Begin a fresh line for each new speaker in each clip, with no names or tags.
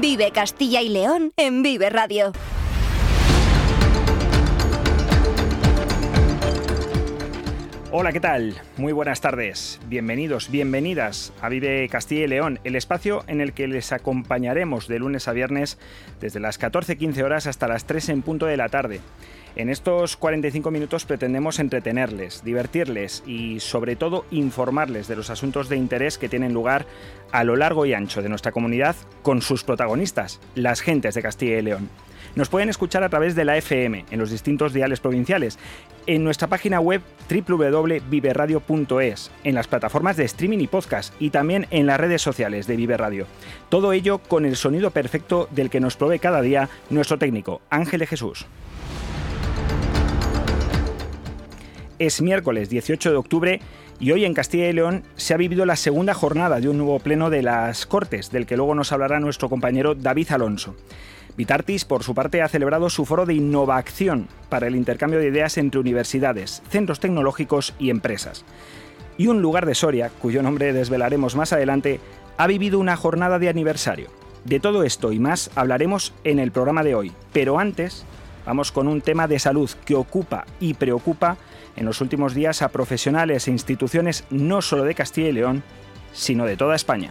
Vive Castilla y León en Vive Radio.
Hola, ¿qué tal? Muy buenas tardes. Bienvenidos, bienvenidas a Vive Castilla y León, el espacio en el que les acompañaremos de lunes a viernes desde las 14.15 horas hasta las 3 en punto de la tarde. En estos 45 minutos pretendemos entretenerles, divertirles y sobre todo informarles de los asuntos de interés que tienen lugar a lo largo y ancho de nuestra comunidad con sus protagonistas, las gentes de Castilla y León. Nos pueden escuchar a través de la FM en los distintos diales provinciales, en nuestra página web www.viveradio.es, en las plataformas de streaming y podcast y también en las redes sociales de Vive Radio. Todo ello con el sonido perfecto del que nos provee cada día nuestro técnico, Ángel de Jesús. Es miércoles 18 de octubre y hoy en Castilla y León se ha vivido la segunda jornada de un nuevo pleno de las Cortes, del que luego nos hablará nuestro compañero David Alonso. Vitartis, por su parte, ha celebrado su foro de innovación para el intercambio de ideas entre universidades, centros tecnológicos y empresas. Y un lugar de Soria, cuyo nombre desvelaremos más adelante, ha vivido una jornada de aniversario. De todo esto y más hablaremos en el programa de hoy, pero antes vamos con un tema de salud que ocupa y preocupa en los últimos días a profesionales e instituciones no solo de Castilla y León, sino de toda España.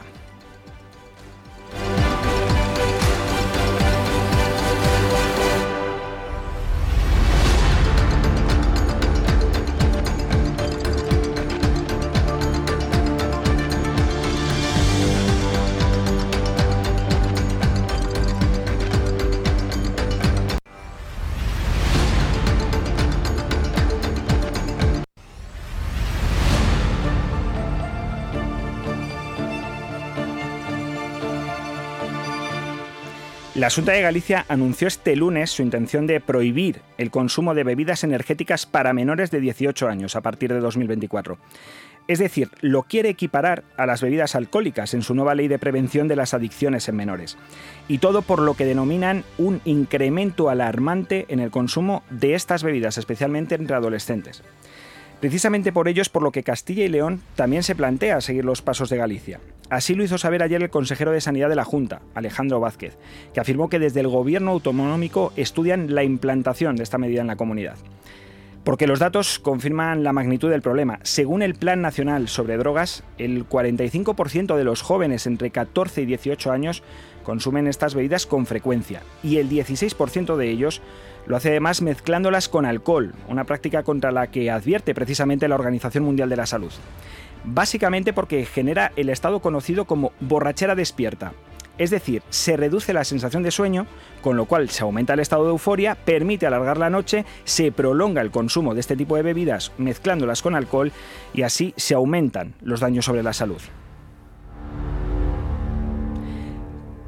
La Junta de Galicia anunció este lunes su intención de prohibir el consumo de bebidas energéticas para menores de 18 años a partir de 2024. Es decir, lo quiere equiparar a las bebidas alcohólicas en su nueva ley de prevención de las adicciones en menores. Y todo por lo que denominan un incremento alarmante en el consumo de estas bebidas, especialmente entre adolescentes. Precisamente por ello es por lo que Castilla y León también se plantea seguir los pasos de Galicia. Así lo hizo saber ayer el consejero de Sanidad de la Junta, Alejandro Vázquez, que afirmó que desde el gobierno autonómico estudian la implantación de esta medida en la comunidad. Porque los datos confirman la magnitud del problema. Según el Plan Nacional sobre Drogas, el 45% de los jóvenes entre 14 y 18 años consumen estas bebidas con frecuencia y el 16% de ellos lo hace además mezclándolas con alcohol, una práctica contra la que advierte precisamente la Organización Mundial de la Salud. Básicamente porque genera el estado conocido como borrachera despierta. Es decir, se reduce la sensación de sueño, con lo cual se aumenta el estado de euforia, permite alargar la noche, se prolonga el consumo de este tipo de bebidas mezclándolas con alcohol y así se aumentan los daños sobre la salud.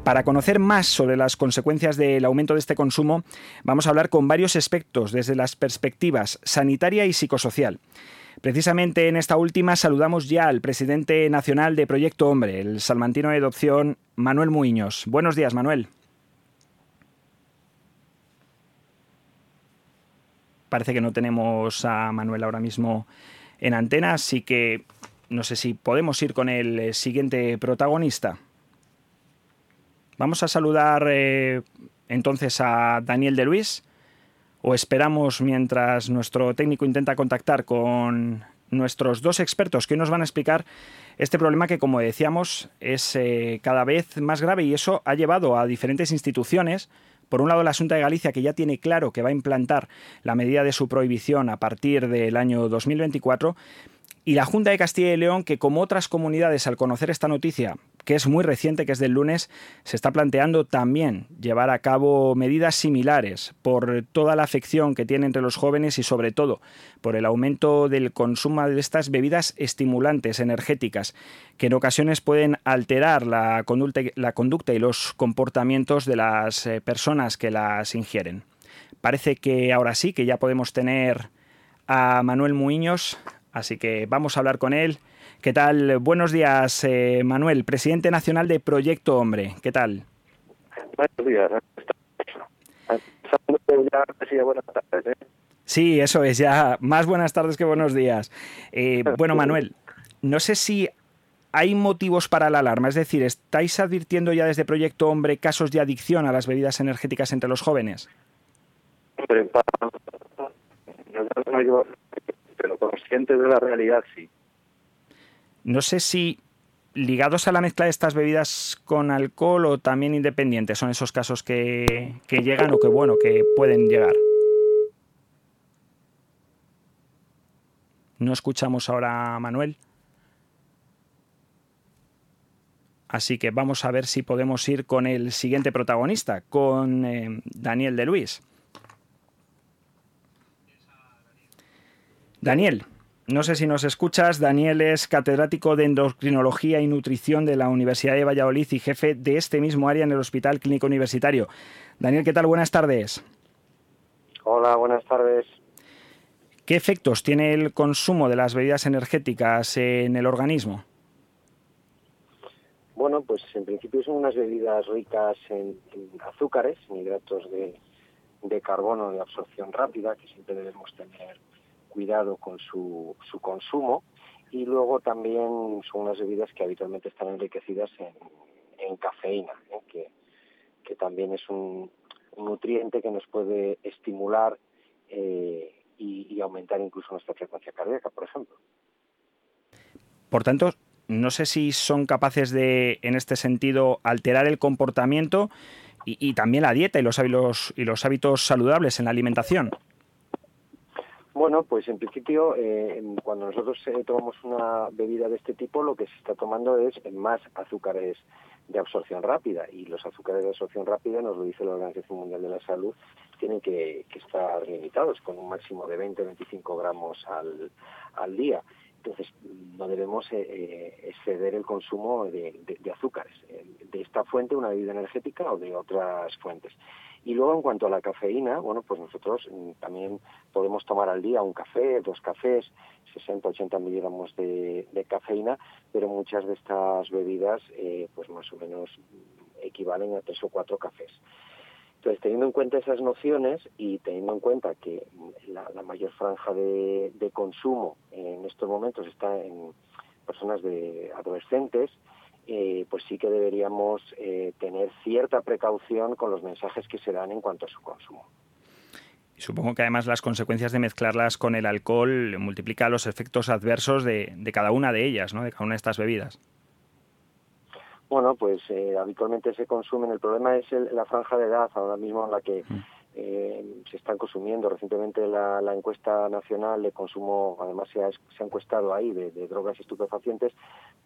Para conocer más sobre las consecuencias del aumento de este consumo, vamos a hablar con varios aspectos desde las perspectivas sanitaria y psicosocial. Precisamente en esta última saludamos ya al presidente nacional de Proyecto Hombre, el salmantino de adopción Manuel Muiños. Buenos días, Manuel. Parece que no tenemos a Manuel ahora mismo en antena, así que no sé si podemos ir con el siguiente protagonista. Vamos a saludar eh, entonces a Daniel de Luis o esperamos mientras nuestro técnico intenta contactar con nuestros dos expertos que nos van a explicar este problema que, como decíamos, es eh, cada vez más grave y eso ha llevado a diferentes instituciones. Por un lado, la Junta de Galicia, que ya tiene claro que va a implantar la medida de su prohibición a partir del año 2024, y la Junta de Castilla y León, que como otras comunidades al conocer esta noticia, que es muy reciente, que es del lunes, se está planteando también llevar a cabo medidas similares por toda la afección que tiene entre los jóvenes y sobre todo por el aumento del consumo de estas bebidas estimulantes energéticas, que en ocasiones pueden alterar la conducta, la conducta y los comportamientos de las eh, personas que las ingieren. Parece que ahora sí, que ya podemos tener a Manuel Muiños Así que vamos a hablar con él. ¿Qué tal? Buenos días, eh, Manuel, presidente nacional de Proyecto Hombre. ¿Qué tal?
Buenos días. ¿eh?
Sí, eso es, ya más buenas tardes que buenos días. Eh, bueno, Manuel, no sé si ¿hay motivos para la alarma? Es decir, ¿estáis advirtiendo ya desde Proyecto Hombre casos de adicción a las bebidas energéticas entre los jóvenes?
Pero, pero conscientes de la realidad, sí.
No sé si ligados a la mezcla de estas bebidas con alcohol o también independientes son esos casos que, que llegan o que bueno, que pueden llegar. No escuchamos ahora a Manuel. Así que vamos a ver si podemos ir con el siguiente protagonista, con eh, Daniel de Luis. Daniel, no sé si nos escuchas. Daniel es catedrático de endocrinología y nutrición de la Universidad de Valladolid y jefe de este mismo área en el Hospital Clínico Universitario. Daniel, ¿qué tal? Buenas tardes.
Hola, buenas tardes.
¿Qué efectos tiene el consumo de las bebidas energéticas en el organismo?
Bueno, pues en principio son unas bebidas ricas en, azúcares, en hidratos de, carbono de absorción rápida, que siempre debemos tener cuidado con su, consumo. Y luego también son unas bebidas que habitualmente están enriquecidas en, cafeína, ¿eh? que, también es un, nutriente que nos puede estimular eh, y, aumentar incluso nuestra frecuencia cardíaca, por ejemplo.
Por tanto, no sé si son capaces de, en este sentido, alterar el comportamiento y, también la dieta y los, y los hábitos saludables en la alimentación.
Bueno, pues en principio, eh, cuando nosotros eh, tomamos una bebida de este tipo, lo que se está tomando es más azúcares de absorción rápida y los azúcares de absorción rápida, nos lo dice la Organización Mundial de la Salud, tienen que, estar limitados con un máximo de 20-25 gramos al, día. Entonces, no debemos eh, eh, exceder el consumo de, azúcares, eh, de esta fuente, una bebida energética o de otras fuentes. Y luego, en cuanto a la cafeína, bueno, pues nosotros mm, también podemos tomar al día un café, dos cafés, 60, 80 miligramos de, cafeína, pero muchas de estas bebidas, pues más o menos equivalen a tres o cuatro cafés. Entonces, teniendo en cuenta esas nociones y teniendo en cuenta que la, mayor franja de, consumo en estos momentos está en personas de adolescentes, eh, pues sí que deberíamos eh, tener cierta precaución con los mensajes que se dan en cuanto a su consumo.
Supongo que además las consecuencias de mezclarlas con el alcohol multiplican los efectos adversos de, de cada una de ellas, ¿no? de cada una de estas bebidas.
Bueno, pues eh, habitualmente se consumen. El problema es la franja de edad ahora mismo en la que mm. Eh, se están consumiendo. Recientemente la, encuesta nacional de consumo, además se ha, encuestado ahí, de, drogas y estupefacientes,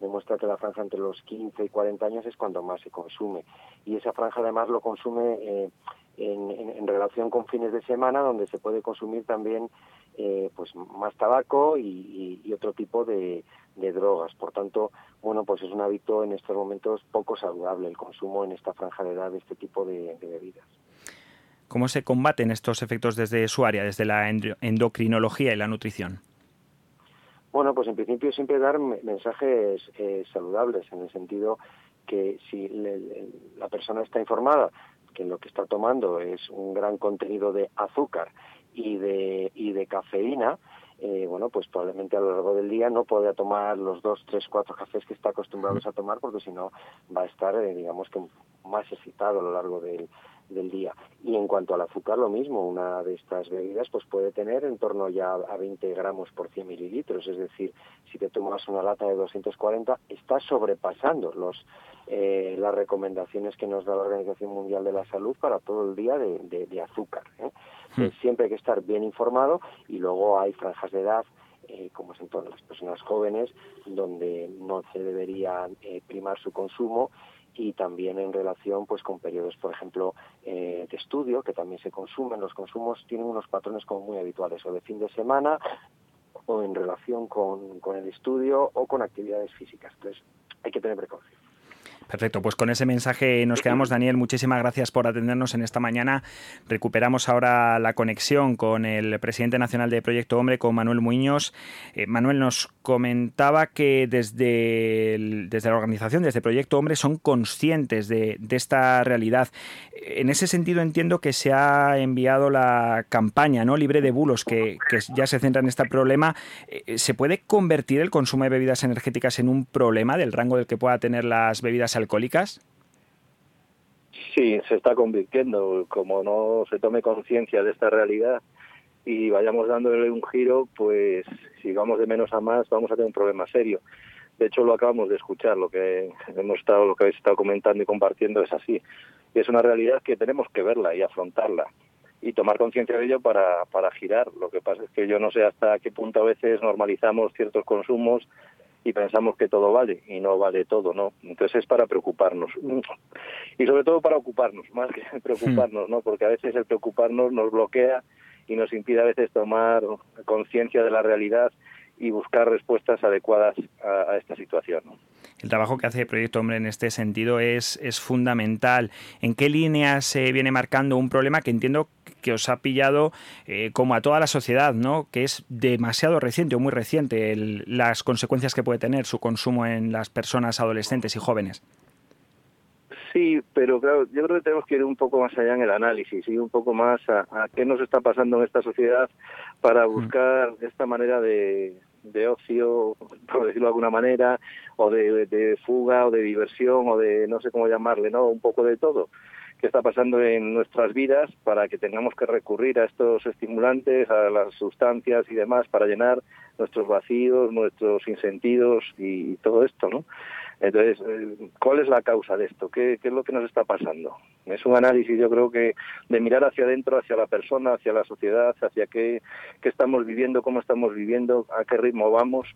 demuestra que la franja entre los 15 y 40 años es cuando más se consume. Y esa franja además lo consume eh, en, relación con fines de semana, donde se puede consumir también pues más tabaco y otro tipo de, de drogas. Por tanto, bueno, pues es un hábito en estos momentos poco saludable el consumo en esta franja de edad de este tipo de, bebidas.
¿Cómo se combaten estos efectos desde su área, desde la endocrinología y la nutrición?
Bueno, pues en principio siempre dar mensajes eh, saludables, en el sentido que si la persona está informada que lo que está tomando es un gran contenido de azúcar y de, y de cafeína, eh, bueno, pues probablemente a lo largo del día no podrá tomar los dos, tres, cuatro cafés que está acostumbrado a tomar, porque si no va a estar, eh, digamos que más excitado a lo largo del, del día. Y en cuanto al azúcar, lo mismo, una de estas bebidas pues puede tener en torno ya a 20 gramos por 100 mililitros, es decir, si te tomas una lata de 240, está sobrepasando los, eh, las recomendaciones que nos da la Organización Mundial de la Salud para todo el día de, de, azúcar. ¿eh? Hmm. siempre hay que estar bien informado y luego hay franjas de edad eh, como es en todas las personas jóvenes, donde no se debería eh, primar su consumo y también en relación pues con periodos, por ejemplo, eh, de estudio, que también se consumen. Los consumos tienen unos patrones como muy habituales, o de fin de semana, o en relación con, con el estudio, o con actividades físicas. Entonces, hay que tener precaución.
Perfecto, pues con ese mensaje nos quedamos, Daniel. Muchísimas gracias por atendernos en esta mañana. Recuperamos ahora la conexión con el presidente nacional de Proyecto Hombre, con Manuel Muñoz. Eh, Manuel, nos comentaba que desde, desde la organización, desde Proyecto Hombre, son conscientes de, esta realidad. En ese sentido entiendo que se ha enviado la campaña ¿no? libre de bulos que, ya se centra en este problema. Eh, ¿Se puede convertir el consumo de bebidas energéticas en un problema del rango del que pueda tener las bebidas alcohólicas?
Sí, se está convirtiendo. Como no se tome conciencia de esta realidad, y vayamos dándole un giro, pues si vamos de menos a más vamos a tener un problema serio. De hecho, lo acabamos de escuchar, lo que hemos estado, lo que habéis estado comentando y compartiendo es así. Y es una realidad que tenemos que verla y afrontarla y tomar conciencia de ello para, para girar. Lo que pasa es que yo no sé hasta qué punto a veces normalizamos ciertos consumos y pensamos que todo vale y no vale todo, ¿no? Entonces es para preocuparnos y sobre todo para ocuparnos, más que preocuparnos, ¿no? Porque a veces el preocuparnos nos bloquea y nos impide a veces tomar conciencia de la realidad y buscar respuestas adecuadas a, esta situación.
El trabajo que hace Proyecto Hombre en este sentido es, es fundamental. ¿En qué línea se viene marcando un problema que entiendo que os ha pillado eh, como a toda la sociedad, ¿no? que es demasiado reciente o muy reciente las consecuencias que puede tener su consumo en las personas adolescentes y jóvenes?
Sí, pero claro, yo creo que tenemos que ir un poco más allá en el análisis y un poco más a, qué nos está pasando en esta sociedad para mm. buscar esta manera de, ocio, por decirlo de alguna manera, o de, fuga, o de diversión, o de no sé cómo llamarle, ¿no? Un poco de todo qué está pasando en nuestras vidas para que tengamos que recurrir a estos estimulantes, a las sustancias y demás para llenar nuestros vacíos, nuestros insentidos y todo esto, ¿no? Entonces, eh, ¿cuál es la causa de esto? ¿Qué, es lo que nos está pasando? Es un análisis, yo creo que de mirar hacia adentro, hacia la persona, hacia la sociedad, hacia qué, qué estamos viviendo, cómo estamos viviendo, a qué ritmo vamos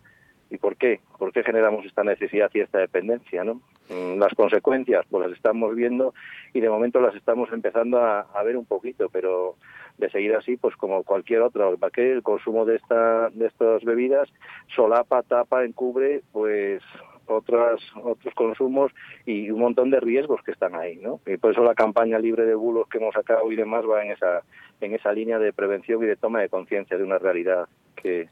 y por qué, por qué generamos esta necesidad y esta dependencia, ¿no? Mm, las consecuencias, pues las estamos viendo y de momento las estamos empezando a, ver un poquito, pero de seguir así, pues como cualquier otra, ¿para qué el consumo de esta, de estas bebidas solapa, tapa, encubre, pues otras, otros consumos y un montón de riesgos que están ahí, ¿no? Y por eso la campaña libre de bulos que hemos sacado y demás va en esa, en esa línea de prevención y de toma de conciencia de una realidad que,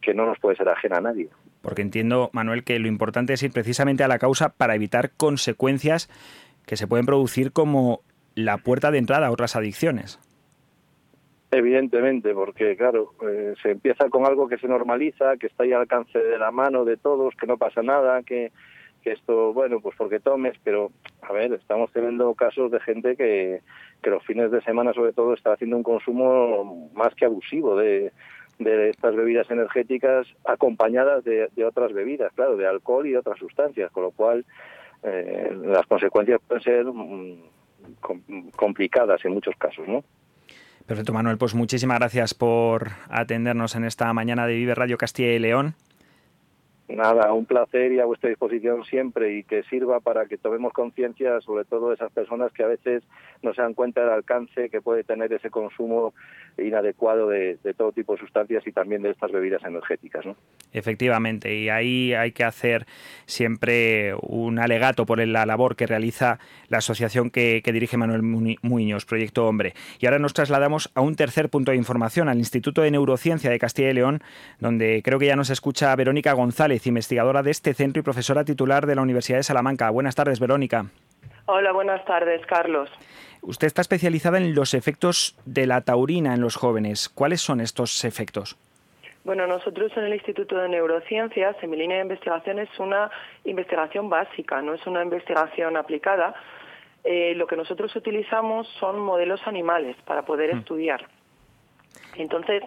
que no nos puede ser ajena a nadie.
Porque entiendo, Manuel, que lo importante es ir precisamente a la causa para evitar consecuencias que se pueden producir como la puerta de entrada a otras adicciones.
Evidentemente, porque claro, eh, se empieza con algo que se normaliza, que está ahí al alcance de la mano de todos, que no pasa nada, que, que esto, bueno, pues porque tomes, pero a ver, estamos teniendo casos de gente que, que los fines de semana sobre todo está haciendo un consumo más que abusivo de, de estas bebidas energéticas acompañadas de, otras bebidas, claro, de alcohol y otras sustancias, con lo cual eh, las consecuencias pueden ser mm, complicadas en muchos casos, ¿no?
Perfecto, Manuel. Pues muchísimas gracias por atendernos en esta mañana de Vive Radio Castilla y León.
Nada, un placer y a vuestra disposición siempre y que sirva para que tomemos conciencia, sobre todo de esas personas que a veces no se dan cuenta del alcance que puede tener ese consumo inadecuado de, todo tipo de sustancias y también de estas bebidas energéticas. ¿no?
Efectivamente, y ahí hay que hacer siempre un alegato por la labor que realiza la asociación que, que dirige Manuel Muñoz, Proyecto Hombre. Y ahora nos trasladamos a un tercer punto de información, al Instituto de Neurociencia de Castilla y León, donde creo que ya nos escucha Verónica González investigadora de este centro y profesora titular de la Universidad de Salamanca. Buenas tardes, Verónica.
Hola, buenas tardes, Carlos.
Usted está especializada en los efectos de la taurina en los jóvenes. ¿Cuáles son estos efectos?
Bueno, nosotros en el Instituto de Neurociencias, en mi línea de investigación, es una investigación básica, no es una investigación aplicada. Eh, lo que nosotros utilizamos son modelos animales para poder mm. estudiar. Entonces,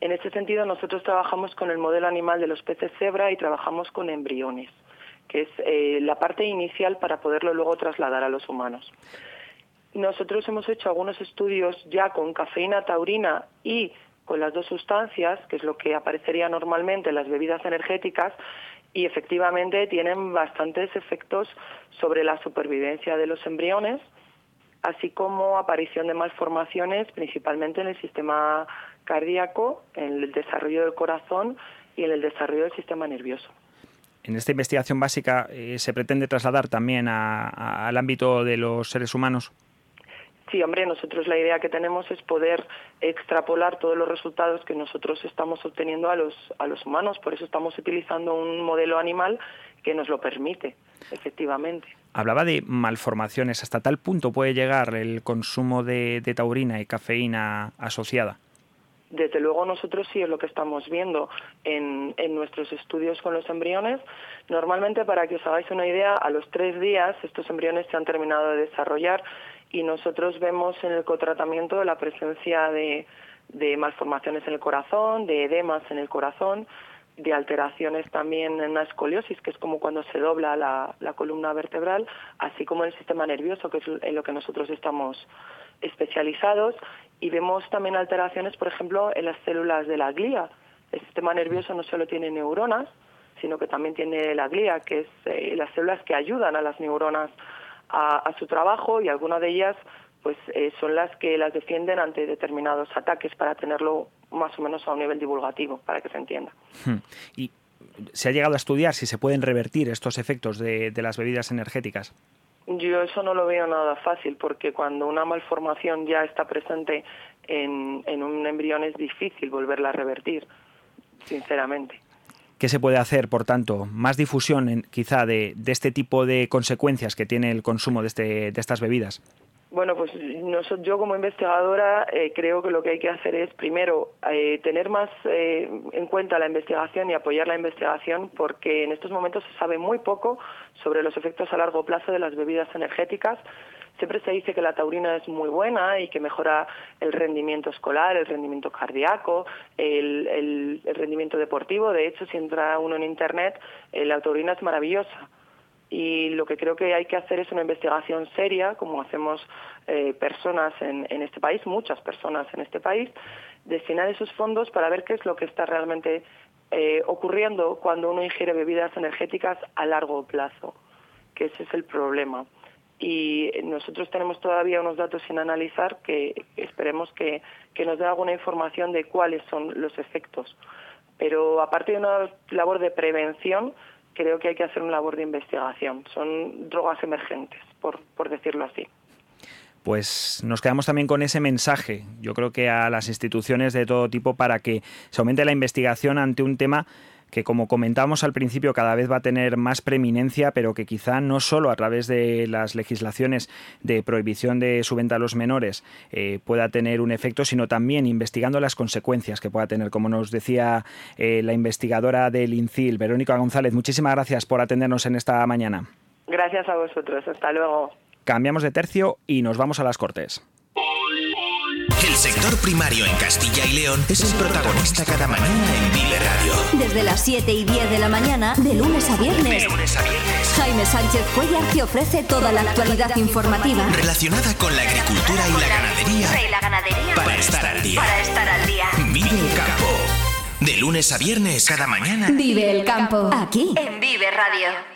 en este sentido, nosotros trabajamos con el modelo animal de los peces cebra y trabajamos con embriones, que es eh, la parte inicial para poderlo luego trasladar a los humanos. Nosotros hemos hecho algunos estudios ya con cafeína taurina y con las dos sustancias, que es lo que aparecería normalmente en las bebidas energéticas, y efectivamente tienen bastantes efectos sobre la supervivencia de los embriones, así como aparición de malformaciones, principalmente en el sistema cardíaco, en el desarrollo del corazón y en el desarrollo del sistema nervioso.
En esta investigación básica eh, se pretende trasladar también al ámbito de los seres humanos.
Sí, hombre, nosotros la idea que tenemos es poder extrapolar todos los resultados que nosotros estamos obteniendo a los, a los humanos. Por eso estamos utilizando un modelo animal que nos lo permite, efectivamente.
Hablaba de malformaciones. ¿Hasta tal punto puede llegar el consumo de, de taurina y cafeína asociada?
Desde luego nosotros sí es lo que estamos viendo en, en, nuestros estudios con los embriones. Normalmente, para que os hagáis una idea, a los tres días estos embriones se han terminado de desarrollar y nosotros vemos en el cotratamiento la presencia de, de malformaciones en el corazón, de edemas en el corazón, de alteraciones también en la escoliosis, que es como cuando se dobla la, la columna vertebral, así como en el sistema nervioso, que es en lo que nosotros estamos especializados y vemos también alteraciones, por ejemplo, en las células de la glía. El sistema nervioso no solo tiene neuronas, sino que también tiene la glía, que es eh, las células que ayudan a las neuronas a, su trabajo y algunas de ellas pues eh, son las que las defienden ante determinados ataques para tenerlo más o menos a un nivel divulgativo, para que se entienda.
Hmm. Y se ha llegado a estudiar si se pueden revertir estos efectos de las bebidas energéticas.
Yo eso no lo veo nada fácil porque cuando una malformación ya está presente en, en un embrión es difícil volverla a revertir, sinceramente.
¿Qué se puede hacer, por tanto? Más difusión en, quizá de, de, este tipo de consecuencias que tiene el consumo de, este, de estas bebidas.
Bueno, pues yo como investigadora eh, creo que lo que hay que hacer es primero eh, tener más eh, en cuenta la investigación y apoyar la investigación porque en estos momentos se sabe muy poco sobre los efectos a largo plazo de las bebidas energéticas. Siempre se dice que la taurina es muy buena y que mejora el rendimiento escolar, el rendimiento cardíaco, el, el, el rendimiento deportivo. De hecho, si entra uno en Internet, la taurina es maravillosa y lo que creo que hay que hacer es una investigación seria, como hacemos eh, personas en, en, este país, muchas personas en este país, destinar esos fondos para ver qué es lo que está realmente eh, ocurriendo cuando uno ingiere bebidas energéticas a largo plazo, que ese es el problema. Y nosotros tenemos todavía unos datos sin analizar que esperemos que, que nos dé alguna información de cuáles son los efectos. Pero aparte de una labor de prevención, creo que hay que hacer una labor de investigación. Son drogas emergentes, por, por decirlo así.
Pues nos quedamos también con ese mensaje, yo creo que a las instituciones de todo tipo para que se aumente la investigación ante un tema que como comentábamos al principio cada vez va a tener más preeminencia, pero que quizá no solo a través de las legislaciones de prohibición de su venta a los menores eh, pueda tener un efecto, sino también investigando las consecuencias que pueda tener, como nos decía eh, la investigadora del INCIL, Verónica González. Muchísimas gracias por atendernos en esta mañana.
Gracias a vosotros, hasta luego.
Cambiamos de tercio y nos vamos a las Cortes.
El sector primario en Castilla y León es el protagonista cada mañana en Vive Radio.
Desde las 7 y 10 de la mañana, de lunes a viernes.
De lunes a viernes.
Jaime Sánchez Cuellar te ofrece toda la actualidad informativa.
Relacionada con la agricultura y la ganadería.
Y la ganadería.
Para estar al día.
Para estar al día.
Vive el campo. De lunes a viernes, cada mañana.
Vive el campo. Aquí, en Vive Radio.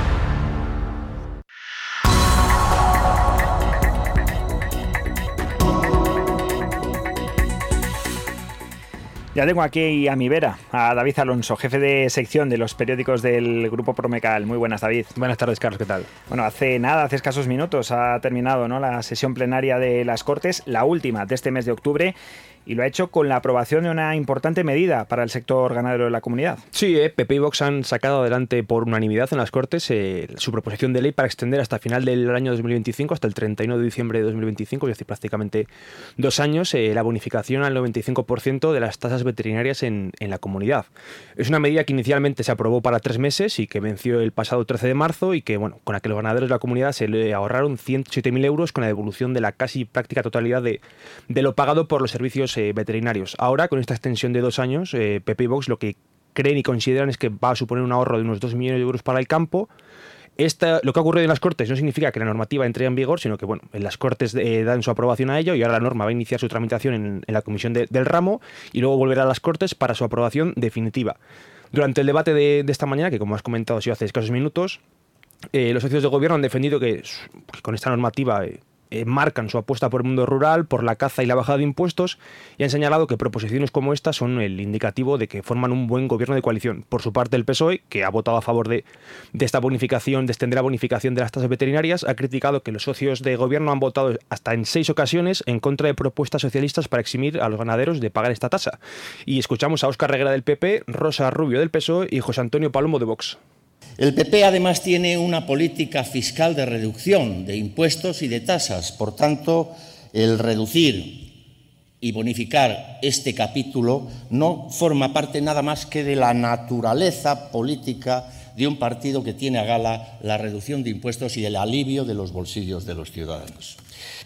Ya tengo aquí a mi vera, a David Alonso, jefe de sección de los periódicos del Grupo Promecal. Muy buenas, David.
Buenas tardes, Carlos, ¿qué tal?
Bueno, hace nada, hace escasos minutos, ha terminado ¿no? la sesión plenaria de las Cortes, la última de este mes de octubre, y lo ha hecho con la aprobación de una importante medida para el sector ganadero de la comunidad.
Sí, eh, PP y Vox han sacado adelante por unanimidad en las Cortes eh, su proposición de ley para extender hasta final del año 2025, hasta el 31 de diciembre de 2025, es decir, prácticamente dos años, eh, la bonificación al 95% de las tasas veterinarias en, en, la comunidad. Es una medida que inicialmente se aprobó para tres meses y que venció el pasado 13 de marzo y que, bueno, con la que los ganaderos de la comunidad se le ahorraron 107.000 euros con la devolución de la casi práctica totalidad de, de lo pagado por los servicios eh, veterinarios. Ahora, con esta extensión de dos años, eh, PP y Vox lo que creen y consideran es que va a suponer un ahorro de unos 2 millones de euros para el campo lo que ha ocurrido en las Cortes no significa que la normativa entre en vigor, sino que bueno, en las Cortes eh, dan su aprobación a ello y ahora la norma va a iniciar su tramitación en, la comisión del ramo y luego volverá a las Cortes para su aprobación definitiva. Durante el debate de, esta mañana, que como has comentado ha sido hace escasos minutos, eh, los socios de gobierno han defendido que, con esta normativa eh, marcan su apuesta por el mundo rural, por la caza y la bajada de impuestos y han señalado que proposiciones como esta son el indicativo de que forman un buen gobierno de coalición. Por su parte, el PSOE, que ha votado a favor de, esta bonificación, de extender la bonificación de las tasas veterinarias, ha criticado que los socios de gobierno han votado hasta en seis ocasiones en contra de propuestas socialistas para eximir a los ganaderos de pagar esta tasa. Y escuchamos a Óscar Reguera del PP, Rosa Rubio del PSOE y José Antonio Palomo de Vox.
El PP además tiene una política fiscal de reducción de impuestos y de tasas. Por tanto, el reducir y bonificar este capítulo no forma parte nada más que de la naturaleza política de un partido que tiene a gala la reducción de impuestos y el alivio de los bolsillos de los ciudadanos.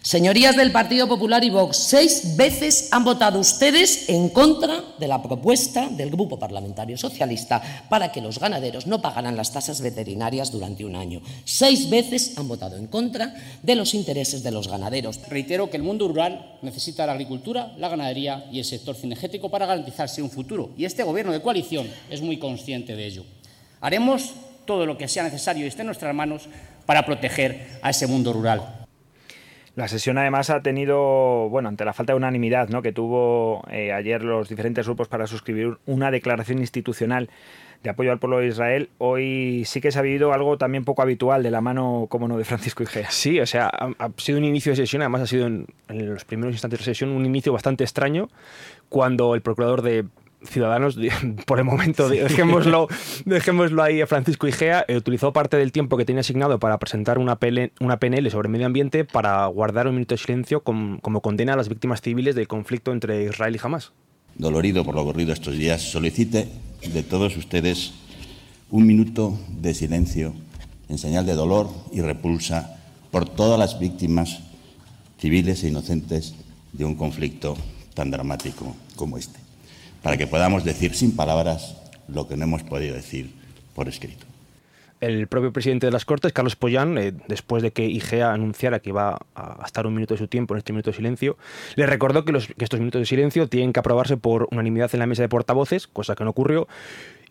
Señorías del Partido Popular y Vox, seis veces han votado ustedes en contra de la propuesta del Grupo Parlamentario Socialista para que los ganaderos no pagaran las tasas veterinarias durante un año. Seis veces han votado en contra de los intereses de los ganaderos.
Reitero que el mundo rural necesita la agricultura, la ganadería y el sector cinegético para garantizarse un futuro. Y este Gobierno de coalición es muy consciente de ello. Haremos todo lo que sea necesario y esté en nuestras manos para proteger a ese mundo rural.
La sesión además ha tenido, bueno, ante la falta de unanimidad ¿no? que tuvo eh, ayer los diferentes grupos para suscribir una declaración institucional de apoyo al pueblo de Israel, hoy sí que se ha vivido algo también poco habitual de la mano, como no, de Francisco Igea.
Sí, o sea, ha, sido un inicio de sesión, además ha sido en, en los primeros instantes de sesión un inicio bastante extraño, cuando el procurador de Ciudadanos, por el momento, dejémoslo, dejémoslo ahí a Francisco Igea, eh, utilizó parte del tiempo que tenía asignado para presentar una, una PNL sobre medio ambiente para guardar un minuto de silencio como condena a las víctimas civiles del conflicto entre Israel y Hamas.
Dolorido por lo ocurrido estos días, solicite de todos ustedes un minuto de silencio en señal de dolor y repulsa por todas las víctimas civiles e inocentes de un conflicto tan dramático como este para que podamos decir sin palabras lo que no hemos podido decir por escrito.
El propio presidente de las Cortes, Carlos Pollán, eh, después de que IGEA anunciara que iba a gastar un minuto de su tiempo en este minuto de silencio, le recordó que, que estos minutos de silencio tienen que aprobarse por unanimidad en la mesa de portavoces, cosa que no ocurrió,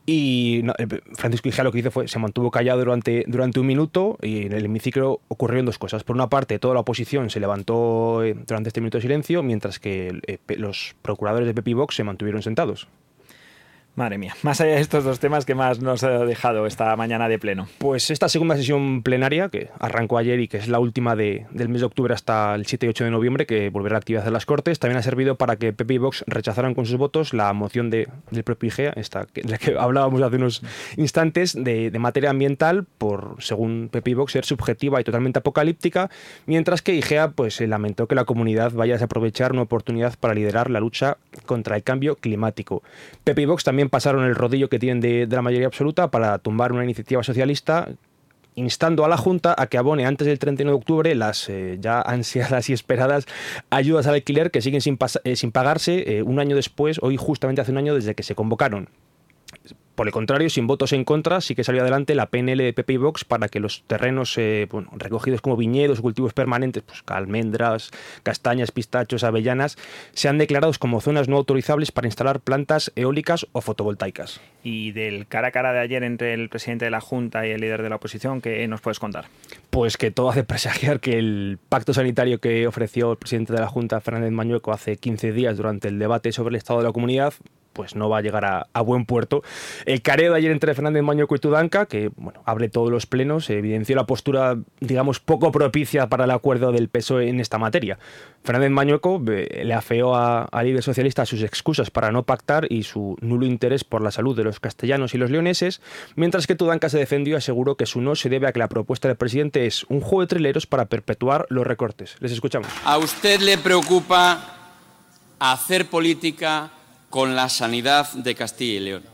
y eh, Francisco Igea lo que hizo fue, se mantuvo callado durante, durante un minuto y en el hemiciclo ocurrieron dos cosas. Por una parte, toda la oposición se levantó eh, durante este minuto de silencio, mientras que eh, los procuradores de Pepi Vox se mantuvieron sentados.
Madre mía, más allá de estos dos temas, ¿qué más nos ha dejado esta mañana de pleno?
Pues esta segunda sesión plenaria, que arrancó ayer y que es la última de, del mes de octubre hasta el 7 y 8 de noviembre, que volverá a actividad de las Cortes, también ha servido para que Pepe y Vox rechazaran con sus votos la moción de, del propio IGEA, esta, de la que hablábamos hace unos instantes, de, materia ambiental, por, según Pepe y Vox, ser subjetiva y totalmente apocalíptica, mientras que IGEA pues, lamentó que la comunidad vaya a aprovechar una oportunidad para liderar la lucha contra el cambio climático. Pepe y Vox también pasaron el rodillo que tienen de, la mayoría absoluta para tumbar una iniciativa socialista instando a la Junta a que abone antes del 31 de octubre las eh, ya ansiadas y esperadas ayudas al alquiler que siguen sin, eh, sin pagarse eh, un año después, hoy justamente hace un año desde que se convocaron. Por el contrario, sin votos en contra, sí que salió adelante la PNL de PP y Vox para que los terrenos eh, recogidos como viñedos o cultivos permanentes, pues almendras, castañas, pistachos, avellanas, sean declarados como zonas no autorizables para instalar plantas eólicas o fotovoltaicas.
Y del cara a cara de ayer entre el presidente de la Junta y el líder de la oposición, ¿qué nos puedes contar?
Pues que todo hace presagiar que el pacto sanitario que ofreció el presidente de la Junta, Fernández Mañueco, hace 15 días durante el debate sobre el estado de la comunidad, pues no va a llegar a, buen puerto. El careo de ayer entre Fernández Mañueco y Tudanca, que bueno, abre todos los plenos, evidenció la postura, digamos, poco propicia para el acuerdo del PSOE en esta materia. Fernández Mañueco eh, le afeó a, líder socialista sus excusas para no pactar y su nulo interés por la salud de los castellanos y los leoneses, mientras que Tudanca se defendió y aseguró que su no se debe a que la propuesta del presidente es un juego de trileros para perpetuar los recortes. Les escuchamos.
¿A usted le preocupa hacer política con la sanidad de Castilla y León.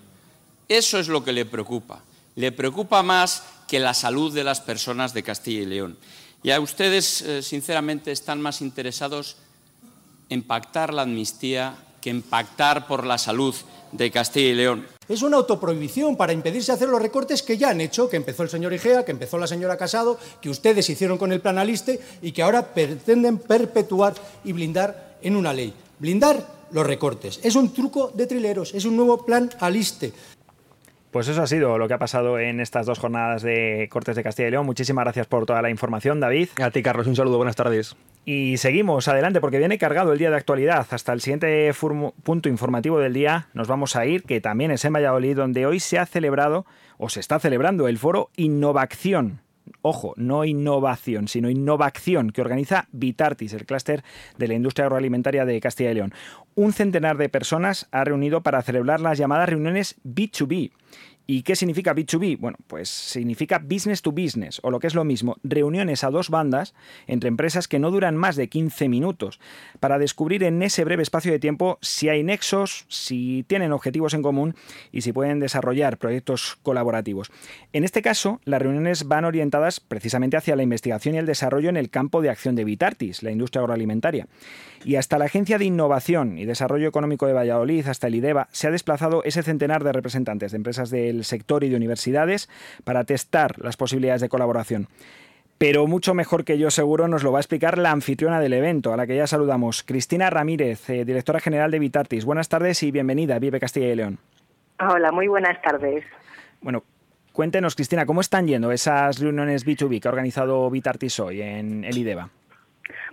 Eso es lo que le preocupa. Le preocupa más que la salud de las personas de Castilla y León. Y a ustedes, eh, sinceramente, están más interesados en pactar la amnistía que en pactar por la salud de Castilla y León.
Es una autoprohibición para impedirse hacer los recortes que ya han hecho, que empezó el señor Igea, que empezó la señora Casado, que ustedes hicieron con el plan Aliste y que ahora pretenden perpetuar y blindar en una ley. Blindar los recortes. Es un truco de trileros, es un nuevo plan Aliste.
Pues eso ha sido lo que ha pasado en estas dos jornadas de Cortes de Castilla y León. Muchísimas gracias por toda la información, David.
A ti, Carlos, un saludo, buenas tardes.
Y seguimos adelante porque viene cargado el día de actualidad. Hasta el siguiente punto informativo del día nos vamos a ir, que también es en Valladolid, donde hoy se ha celebrado o se está celebrando el foro Innovación ojo, no innovación, sino innovación, que organiza Vitartis, el clúster de la industria agroalimentaria de Castilla y León. Un centenar de personas ha reunido para celebrar las llamadas reuniones B2B. ¿Y qué significa B2B? Bueno, pues significa business to business, o lo que es lo mismo, reuniones a dos bandas entre empresas que no duran más de 15 minutos, para descubrir en ese breve espacio de tiempo si hay nexos, si tienen objetivos en común y si pueden desarrollar proyectos colaborativos. En este caso, las reuniones van orientadas precisamente hacia la investigación y el desarrollo en el campo de acción de Vitartis, la industria agroalimentaria. Y hasta la Agencia de Innovación y Desarrollo Económico de Valladolid, hasta el IDEVA, se ha desplazado ese centenar de representantes de empresas del sector y de universidades para testar las posibilidades de colaboración. Pero mucho mejor que yo seguro nos lo va a explicar la anfitriona del evento, a la que ya saludamos, Cristina Ramírez, eh, directora general de Vitartis. Buenas tardes y bienvenida Vive Castilla y León.
Hola, muy buenas tardes.
Bueno, cuéntenos, Cristina, ¿cómo están yendo esas reuniones B2B que ha organizado Vitartis hoy en el IDEVA?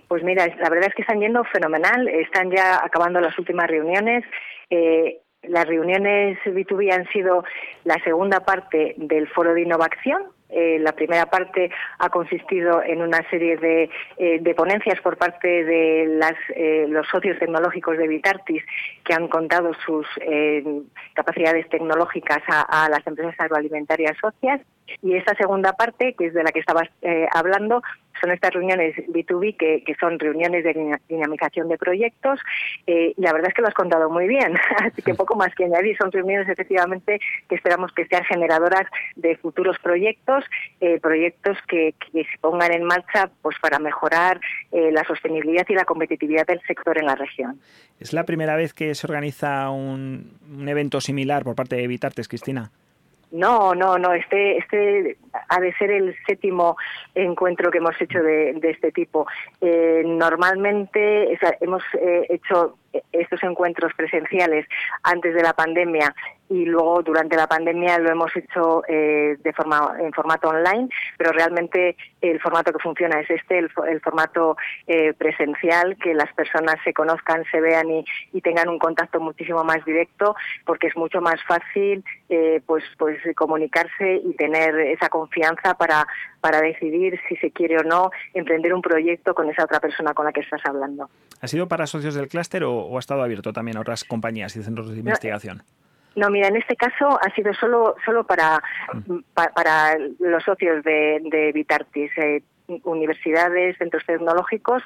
Pues mira, la verdad es que están yendo fenomenal, están ya acabando las últimas reuniones. Eh, las reuniones B2B han sido la segunda parte del foro de innovación. Eh, la primera parte ha consistido en una serie de, eh, ponencias por parte de las, los socios tecnológicos de Vitartis que han contado sus capacidades tecnológicas a, a, las empresas agroalimentarias socias. Y esta segunda parte, que es de la que estabas hablando, son estas reuniones B2B que, que son reuniones de dinamización de proyectos eh, y la verdad es que lo has contado muy bien, así que poco más que añadir. Son reuniones efectivamente que esperamos que sean generadoras de futuros proyectos, eh, proyectos que, se pongan en marcha pues para mejorar eh, la sostenibilidad y la competitividad del sector en la región.
¿Es la primera vez que se organiza un, un evento similar por parte de Vitartes, Cristina?
No, no, no. Este, este ha de ser el séptimo encuentro que hemos hecho de, este tipo. Eh, normalmente hemos eh, hecho estos encuentros presenciales antes de la pandemia y luego durante la pandemia lo hemos hecho eh, de forma en formato online, pero realmente el formato que funciona es este, el, formato eh, presencial, que las personas se conozcan, se vean y, tengan un contacto muchísimo más directo, porque es mucho más fácil eh, pues pues comunicarse y tener esa confianza para para decidir si se quiere o no emprender un proyecto con esa otra persona con la que estás hablando.
¿Ha sido para socios del clúster o, ha estado abierto también a otras compañías y centros de investigación?
No, mira, en este caso ha sido solo solo para, mm. para, los socios de, de Vitartis, eh, universidades, centros tecnológicos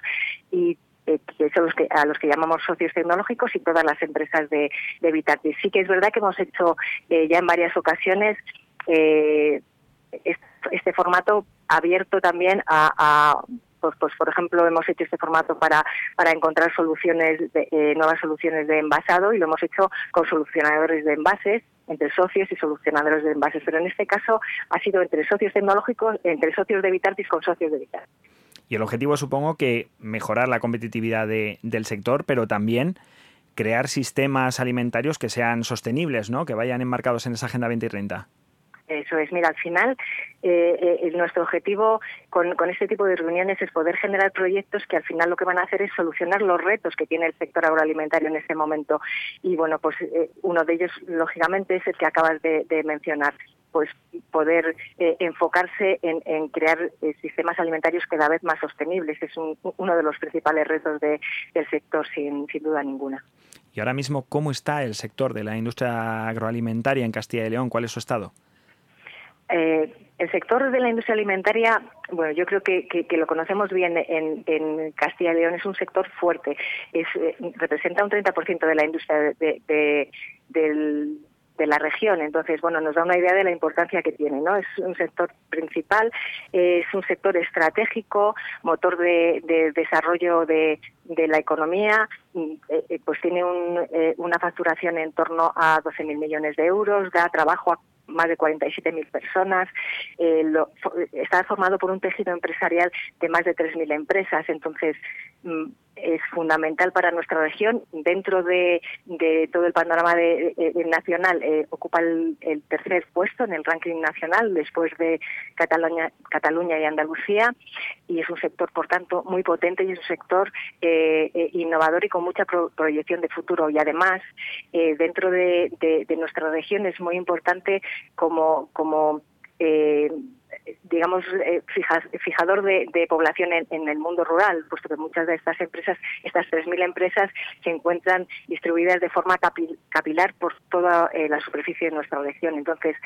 y eh, que son los que, a los que llamamos socios tecnológicos y todas las empresas de, de Vitartis. Sí que es verdad que hemos hecho eh, ya en varias ocasiones eh, este formato abierto también a, pues, por ejemplo hemos hecho este formato para para encontrar soluciones eh, nuevas soluciones de envasado y lo hemos hecho con solucionadores de envases entre socios y solucionadores de envases pero en este caso ha sido entre socios tecnológicos entre socios de Vitartis con socios de Vitartis
y el objetivo supongo que mejorar la competitividad del sector pero también crear sistemas alimentarios que sean sostenibles, ¿no? Que vayan enmarcados en esa Agenda 2030.
Eso es, mira, al final eh, eh, nuestro objetivo con, este tipo de reuniones es poder generar proyectos que al final lo que van a hacer es solucionar los retos que tiene el sector agroalimentario en este momento. Y bueno, pues eh, uno de ellos, lógicamente, es el que acabas de, mencionar pues poder enfocarse en, crear sistemas alimentarios cada vez más sostenibles. Es uno de los principales retos del sector, sin, sin duda ninguna.
Y ahora mismo, ¿cómo está el sector de la industria agroalimentaria en Castilla y León? ¿Cuál es su estado?
Eh, el sector de la industria alimentaria, bueno, yo creo que, lo conocemos bien en, Castilla y León, es un sector fuerte. Es, eh, representa un 30% de la industria de, la región. Entonces, bueno, nos da una idea de la importancia que tiene, ¿no? Es un sector principal, es un sector estratégico, motor de, desarrollo de, la economía, eh, eh, pues tiene eh, una facturación en torno a 12.000 millones de euros, da trabajo a más de 47.000 personas, está formado por un tejido empresarial de más de 3.000 empresas, entonces mm, es fundamental para nuestra región. Dentro de, todo el panorama de, nacional, eh, ocupa el, tercer puesto en el ranking nacional después de Cataluña, Cataluña y Andalucía y es un sector, por tanto, muy potente y es un sector eh, eh, innovador y con mucha proyección de futuro. Y además, dentro de, nuestra región es muy importante como, como digamos, eh, fijador de, población en, el mundo rural, puesto que muchas de estas empresas, estas 3.000 empresas, se encuentran distribuidas de forma capilar por toda eh, la superficie de nuestra región. Entonces,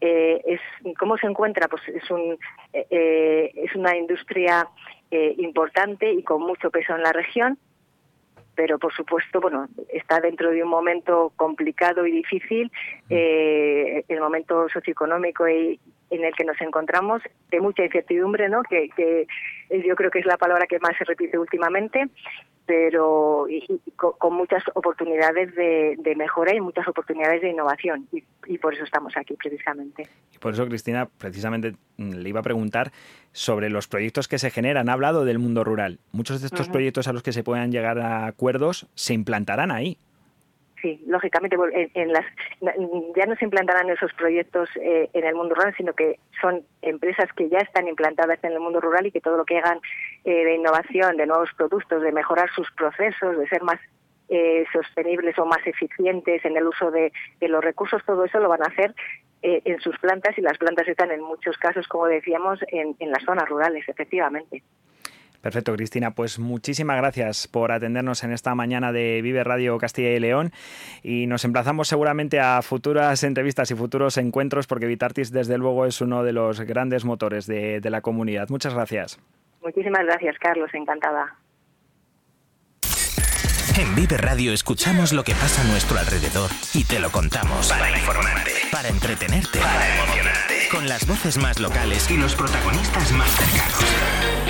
eh, es, ¿cómo se encuentra? Pues es, un, es una industria importante y con mucho peso en la región, pero por supuesto, bueno, está dentro de un momento complicado y difícil, el momento socioeconómico y, en el que nos encontramos, de mucha incertidumbre, ¿no? Que, yo creo que es la palabra que más se repite últimamente, pero con, muchas oportunidades de, mejora y muchas oportunidades de innovación. Y, por eso estamos aquí, precisamente.
Y por eso, Cristina, precisamente mm, le iba a preguntar sobre los proyectos que se generan. Ha hablado del mundo rural. Muchos de estos proyectos a los que se puedan llegar a acuerdos se implantarán ahí.
Sí, lógicamente en, las, ya no se implantarán esos proyectos eh, en el mundo rural, sino que son empresas que ya están implantadas en el mundo rural y que todo lo que hagan eh, de innovación, de nuevos productos, de mejorar sus procesos, de ser más eh, sostenibles o más eficientes en el uso de, los recursos, todo eso lo van a hacer en sus plantas y las plantas están en muchos casos, como decíamos, en las zonas rurales, efectivamente.
Perfecto, Cristina. Pues muchísimas gracias por atendernos en esta mañana de Vive Radio Castilla y León y nos emplazamos seguramente a futuras entrevistas y futuros encuentros porque Vitartis desde luego es uno de los grandes motores de, la comunidad. Muchas gracias.
Muchísimas gracias, Carlos. Encantada.
En Vive Radio escuchamos lo que pasa a nuestro alrededor y te lo contamos para informarte, para entretenerte, para emocionarte, con las voces más locales y los protagonistas más cercanos.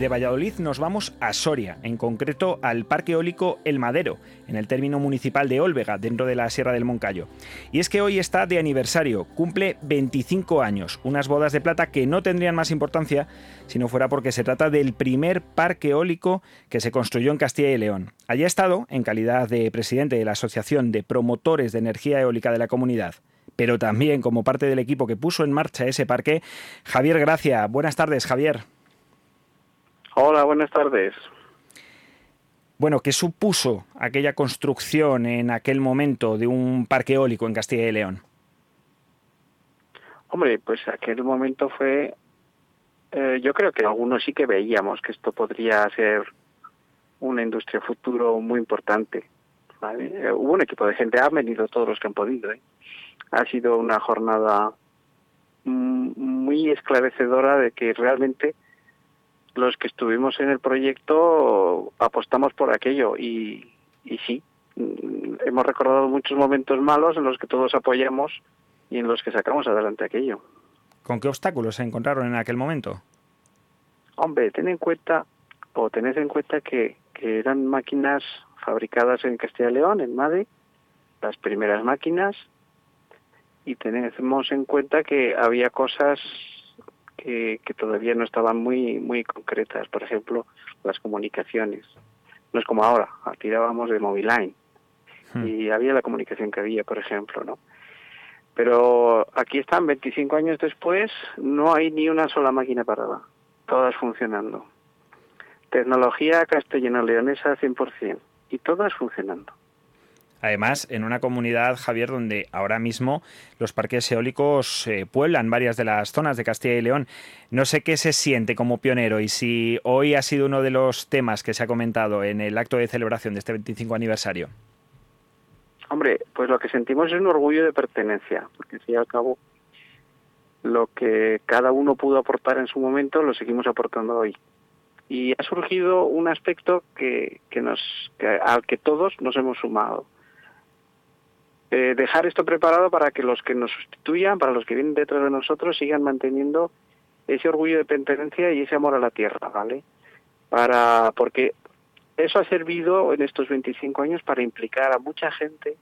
De Valladolid nos vamos a Soria, en concreto al Parque Eólico El Madero, en el término municipal de Olvega, dentro de la Sierra del Moncayo. Y es que hoy está de aniversario, cumple 25 años, unas bodas de plata que no tendrían más importancia si no fuera porque se trata del primer parque eólico que se construyó en Castilla y León. Allí ha estado, en calidad de presidente de la Asociación de Promotores de Energía Eólica de la Comunidad, pero también como parte del equipo que puso en marcha ese parque, Javier Gracia. Buenas tardes, Javier.
Hola, buenas tardes.
Bueno, ¿qué supuso aquella construcción en aquel momento de un parque eólico en Castilla y León?
Hombre, pues aquel momento fue, eh, yo creo que algunos sí que veíamos que esto podría ser una industria futuro muy importante. Eh, hubo un equipo de gente, han venido todos los que han podido. ¿eh? Ha sido una jornada mm, muy esclarecedora de que realmente los que estuvimos en el proyecto apostamos por aquello y, y sí, mm, hemos recordado muchos momentos malos en los que todos apoyamos y en los que sacamos adelante aquello.
¿Con qué obstáculos se encontraron en aquel momento?
Hombre, ten en cuenta, o tened en cuenta que, que eran máquinas fabricadas en Castilla y León, en Madrid, las primeras máquinas, y tenemos en cuenta que había cosas que, todavía no estaban muy muy concretas. Por ejemplo, las comunicaciones. No es como ahora, tirábamos de Moviline hmm. y había la comunicación que había, por ejemplo, ¿no? Pero aquí están, 25 años después, no hay ni una sola máquina parada, todas funcionando. Tecnología castellano-leonesa 100% y todas funcionando.
Además, en una comunidad, Javier, donde ahora mismo los parques eólicos eh, pueblan varias de las zonas de Castilla y León. No sé qué se siente como pionero y si hoy ha sido uno de los temas que se ha comentado en el acto de celebración de este 25 aniversario.
Hombre, pues lo que sentimos es un orgullo de pertenencia, porque al fin y al cabo lo que cada uno pudo aportar en su momento lo seguimos aportando hoy. Y ha surgido un aspecto que, que nos, al que todos nos hemos sumado eh, dejar esto preparado para que los que nos sustituyan, para los que vienen detrás de nosotros, sigan manteniendo ese orgullo de pertenencia y ese amor a la tierra, ¿vale? Para, porque eso ha servido en estos 25 años para implicar a mucha gente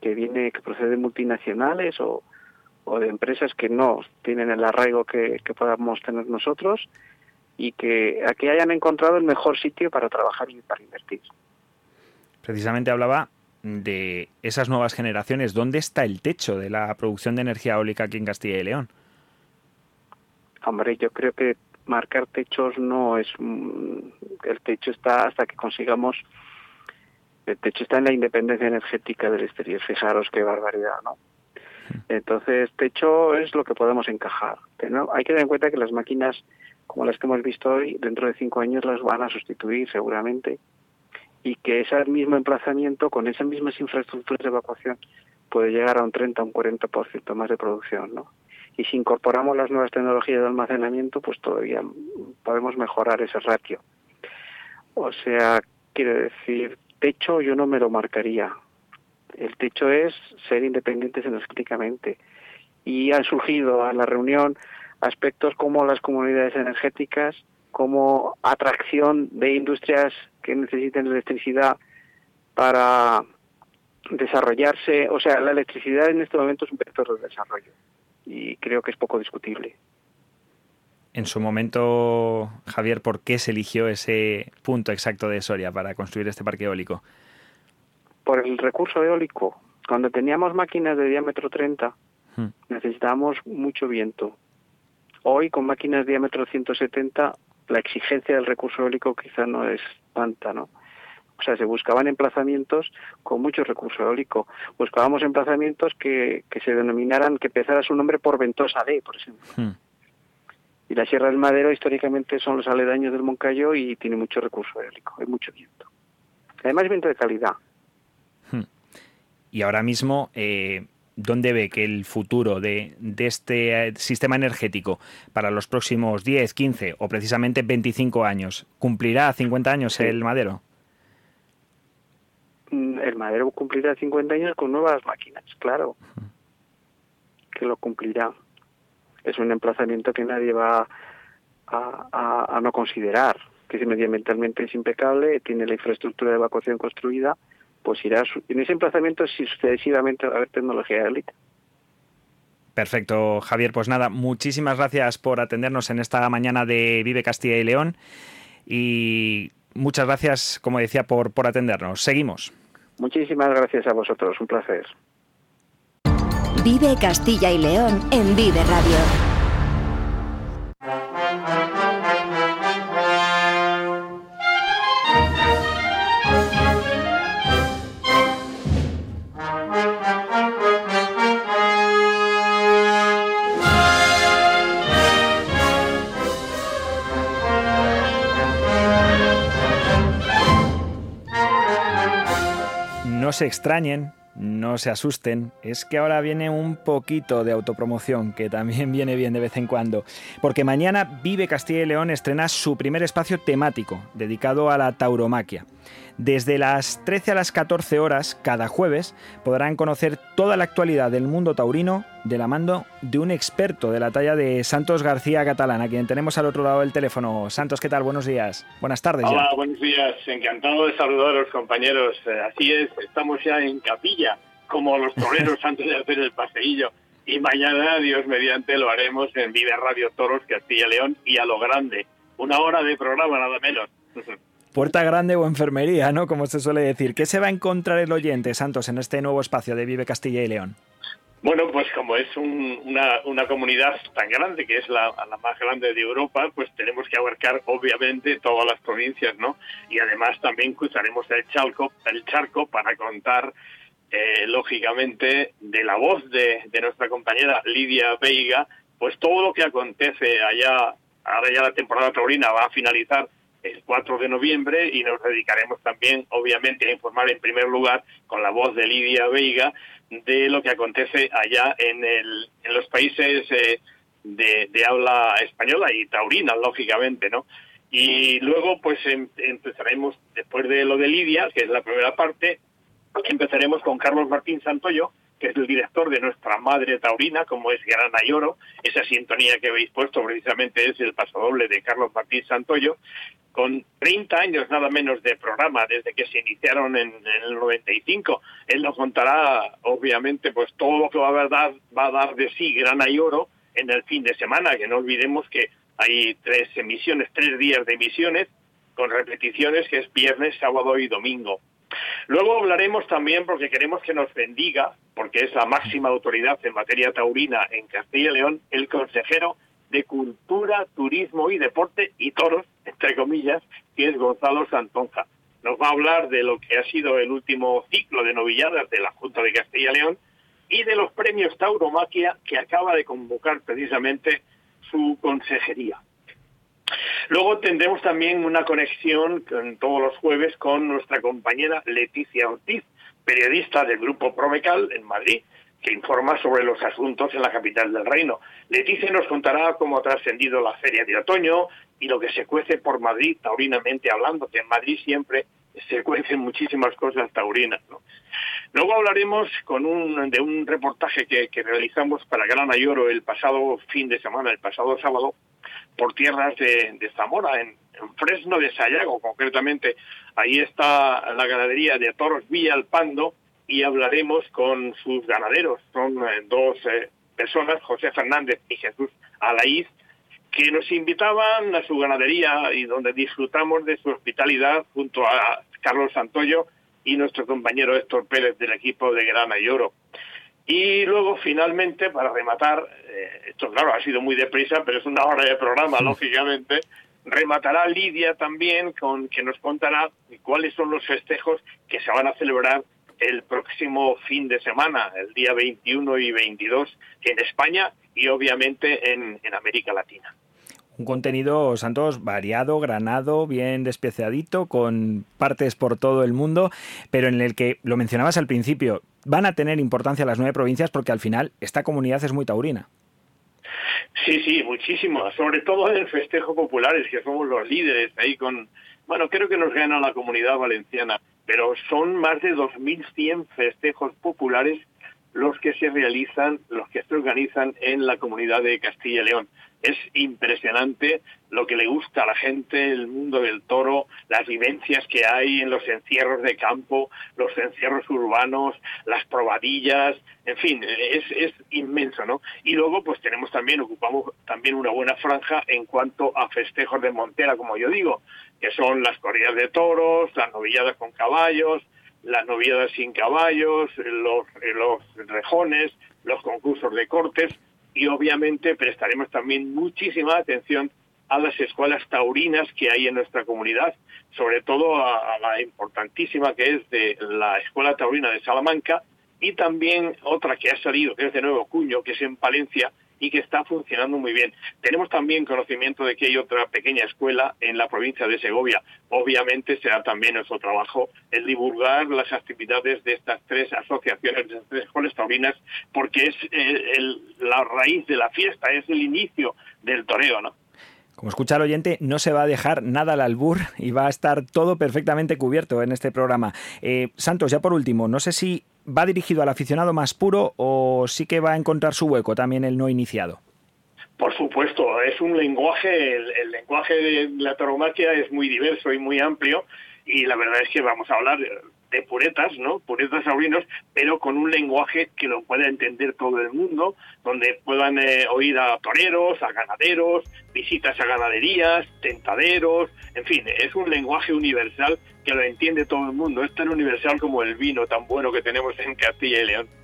que viene, que procede de multinacionales o, o de empresas que no tienen el arraigo que, que podamos tener nosotros y que aquí hayan encontrado el mejor sitio para trabajar y para invertir.
Precisamente hablaba de esas nuevas generaciones, ¿dónde está el techo de la producción de energía eólica aquí en Castilla y León?
Hombre, yo creo que marcar techos no es el techo está hasta que consigamos el techo está en la independencia energética del exterior. Fijaros qué barbaridad, ¿no? Entonces, techo es lo que podemos encajar. Pero hay que tener en cuenta que las máquinas, como las que hemos visto hoy, dentro de cinco años las van a sustituir seguramente y que ese mismo emplazamiento, con esas mismas infraestructuras de evacuación, puede llegar a un 30 o un 40% más de producción, ¿no? Y si incorporamos las nuevas tecnologías de almacenamiento, pues todavía podemos mejorar ese ratio. O sea, quiere decir, techo yo no me lo marcaría. El techo es ser independientes energéticamente. Y han surgido a la reunión aspectos como las comunidades energéticas, como atracción de industrias que necesiten electricidad para desarrollarse. O sea, la electricidad en este momento es un vector de desarrollo y creo que es poco discutible.
En su momento, Javier, ¿por qué se eligió ese punto exacto de Soria para construir este parque eólico?
Por el recurso eólico. Cuando teníamos máquinas de diámetro 30, hmm. necesitábamos mucho viento. Hoy, con máquinas de diámetro 170, la exigencia del recurso eólico quizá no es tanta, ¿no? O sea, se buscaban emplazamientos con mucho recurso eólico. Buscábamos emplazamientos que, que se denominaran, que empezara su nombre por Ventosa D, por ejemplo. Hmm. Y la Sierra del Madero históricamente son los aledaños del Moncayo y tiene mucho recurso eólico, hay mucho viento. Además, viento de calidad.
Hmm. Y ahora mismo, eh, ¿dónde ve que el futuro de, este eh, sistema energético para los próximos 10, 15 o precisamente 25 años? ¿Cumplirá 50 años el Madero?
Mm, el Madero cumplirá 50 años con nuevas máquinas, claro. Que lo cumplirá. Es un emplazamiento que nadie va a, a no considerar, que medioambientalmente es impecable, tiene la infraestructura de evacuación construida pues irá en ese emplazamiento si sucesivamente va a haber tecnología élite.
Perfecto, Javier. Pues nada, muchísimas gracias por atendernos en esta mañana de Vive Castilla y León y muchas gracias, como decía, por, por atendernos. Seguimos.
Muchísimas gracias a vosotros, un placer.
Vive Castilla y León en Vive Radio.
Se extrañen, no se asusten, es que ahora viene un poquito de autopromoción, que también viene bien de vez en cuando, porque mañana Vive Castilla y León estrena su primer espacio temático, dedicado a la tauromaquia. Desde las 13 a las 14 horas, cada jueves, podrán conocer toda la actualidad del mundo taurino de la mano de un experto de la talla de Santos García Catalán, a quien tenemos al otro lado del teléfono. Santos, ¿qué tal? Buenos días. Buenas tardes.
Hola, buenos días. Encantado de saludar a los compañeros. Eh, así es, estamos ya en capilla, como los toreros antes de hacer el paseillo. Y mañana, Dios mediante, lo haremos en Vive Radio Toros Castilla León y a lo grande. Una hora de programa, nada menos.
puerta grande o enfermería, ¿no? Como se suele decir. ¿Qué se va a encontrar el oyente, Santos, en este nuevo espacio de Vive Castilla y León?
Bueno, pues como es una, una, comunidad tan grande, que es la, la, más grande de Europa, pues tenemos que abarcar obviamente todas las provincias, ¿no? Y además también cruzaremos el charco, el charco para contar eh, lógicamente, de la voz de, de nuestra compañera Lidia Veiga, pues todo lo que acontece allá, ahora ya la temporada taurina va a finalizar 4 de noviembre y nos dedicaremos también, obviamente, a informar en primer lugar con la voz de Lidia Veiga de lo que acontece allá en, el, en los países eh, de, habla española y taurina, lógicamente, ¿no? Y luego, pues em, empezaremos, después de lo de Lidia, que es la primera parte, empezaremos con Carlos Martín Santoyo, que es el director de nuestra madre taurina, como es Grana y Oro. Esa sintonía que habéis puesto precisamente es el pasodoble de Carlos Martín Santoyo, con 30 años nada menos de programa desde que se iniciaron en, en, el 95. Él nos contará, obviamente, pues todo lo que va a dar, va a dar de sí Grana y Oro en el fin de semana, que no olvidemos que hay tres emisiones, tres días de emisiones, con repeticiones que es viernes, sábado y domingo. Luego hablaremos también, porque queremos que nos bendiga, porque es la máxima autoridad en materia taurina en Castilla y León, el consejero de Cultura, Turismo y Deporte y Toros, entre comillas, que es Gonzalo Santonja. Nos va a hablar de lo que ha sido el último ciclo de novilladas de la Junta de Castilla y León y de los premios Tauromaquia que acaba de convocar precisamente su consejería. Luego tendremos también una conexión con, todos los jueves con nuestra compañera Leticia Ortiz, periodista del Grupo Promecal en Madrid, que informa sobre los asuntos en la capital del reino. Leticia nos contará cómo ha trascendido la feria de otoño y lo que se cuece por Madrid, taurinamente hablando, que en Madrid siempre se cuecen muchísimas cosas taurinas. ¿no? Luego hablaremos con un, de un reportaje que, realizamos para Gran Ayoro el pasado fin de semana, el pasado sábado, por tierras de, de Zamora, en, en, Fresno de Sayago concretamente. Ahí está la ganadería de toros Villa Alpando y hablaremos con sus ganaderos. Son eh, dos eh, personas, José Fernández y Jesús Alaíz, que nos invitaban a su ganadería y donde disfrutamos de su hospitalidad junto a Carlos Santoyo y nuestro compañero Héctor Pérez del equipo de Grana y Oro. Y luego, finalmente, para rematar, eh, esto claro, ha sido muy deprisa, pero es una hora de programa, sí. lógicamente, rematará Lidia también con que nos contará cuáles son los festejos que se van a celebrar el próximo fin de semana, el día 21 y 22 en España y obviamente en, en América Latina.
Un contenido, Santos, variado, granado, bien despeciadito, con partes por todo el mundo, pero en el que, lo mencionabas al principio, van a tener importancia las nueve provincias porque al final esta comunidad es muy taurina.
Sí, sí, muchísimo, sobre todo en el festejo popular, es que somos los líderes ahí con, bueno, creo que nos gana la comunidad valenciana, pero son más de 2.100 festejos populares los que se realizan, los que se organizan en la comunidad de Castilla y León es impresionante lo que le gusta a la gente, el mundo del toro, las vivencias que hay en los encierros de campo, los encierros urbanos, las probadillas, en fin, es, es inmenso, ¿no? Y luego, pues tenemos también, ocupamos también una buena franja en cuanto a festejos de Montera, como yo digo, que son las corridas de toros, las novilladas con caballos, las novilladas sin caballos, los, los rejones, los concursos de cortes, y obviamente prestaremos también muchísima atención a las escuelas taurinas que hay en nuestra comunidad, sobre todo a, a, la importantísima que es de la Escuela Taurina de Salamanca y también otra que ha salido, que es de Nuevo Cuño, que es en Palencia y que está funcionando muy bien. Tenemos también conocimiento de que hay otra pequeña escuela en la provincia de Segovia. Obviamente será también nuestro trabajo el divulgar las actividades de estas tres asociaciones, de estas tres escuelas taurinas, porque es el, el, la raíz de la fiesta, es el inicio del toreo, ¿no?
Como escucha el oyente, no se va a dejar nada al albur y va a estar todo perfectamente cubierto en este programa. Eh, Santos, ya por último, no sé si va dirigido al aficionado más puro o sí que va a encontrar su hueco también el no iniciado.
Por supuesto, es un lenguaje, el, el lenguaje de la tauromaquia es muy diverso y muy amplio y la verdad es que vamos a hablar de puretas, ¿no? Puretas taurinos, pero con un lenguaje que lo pueda entender todo el mundo, donde puedan eh, oír a toreros, a ganaderos, visitas a ganaderías, tentaderos, en fin, es un lenguaje universal que lo entiende todo el mundo. Es tan universal como el vino tan bueno que tenemos en Castilla y León.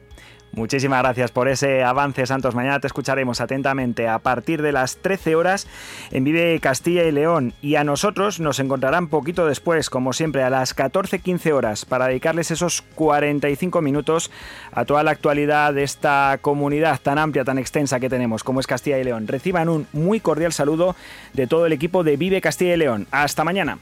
Muchísimas gracias por ese avance, Santos. Mañana te escucharemos atentamente a partir de las 13 horas en Vive Castilla y León. Y a nosotros nos encontrarán poquito después, como siempre, a las 14-15 horas, para dedicarles esos 45 minutos a toda la actualidad de esta comunidad tan amplia, tan extensa que tenemos, como es Castilla y León. Reciban un muy cordial saludo de todo el equipo de Vive Castilla y León. Hasta mañana.